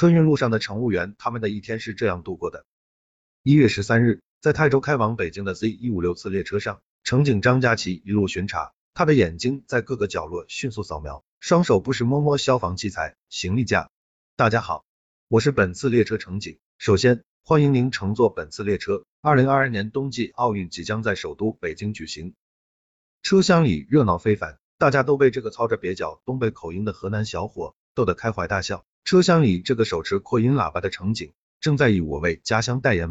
春运路上的乘务员，他们的一天是这样度过的。一月十三日，在泰州开往北京的 Z 一五六次列车上，乘警张佳琪一路巡查，他的眼睛在各个角落迅速扫描，双手不时摸摸消防器材、行李架。大家好，我是本次列车乘警。首先，欢迎您乘坐本次列车。二零二二年冬季奥运即将在首都北京举行，车厢里热闹非凡，大家都被这个操着蹩脚东北口音的河南小伙逗得开怀大笑。车厢里这个手持扩音喇叭的乘警正在以我为家乡代言。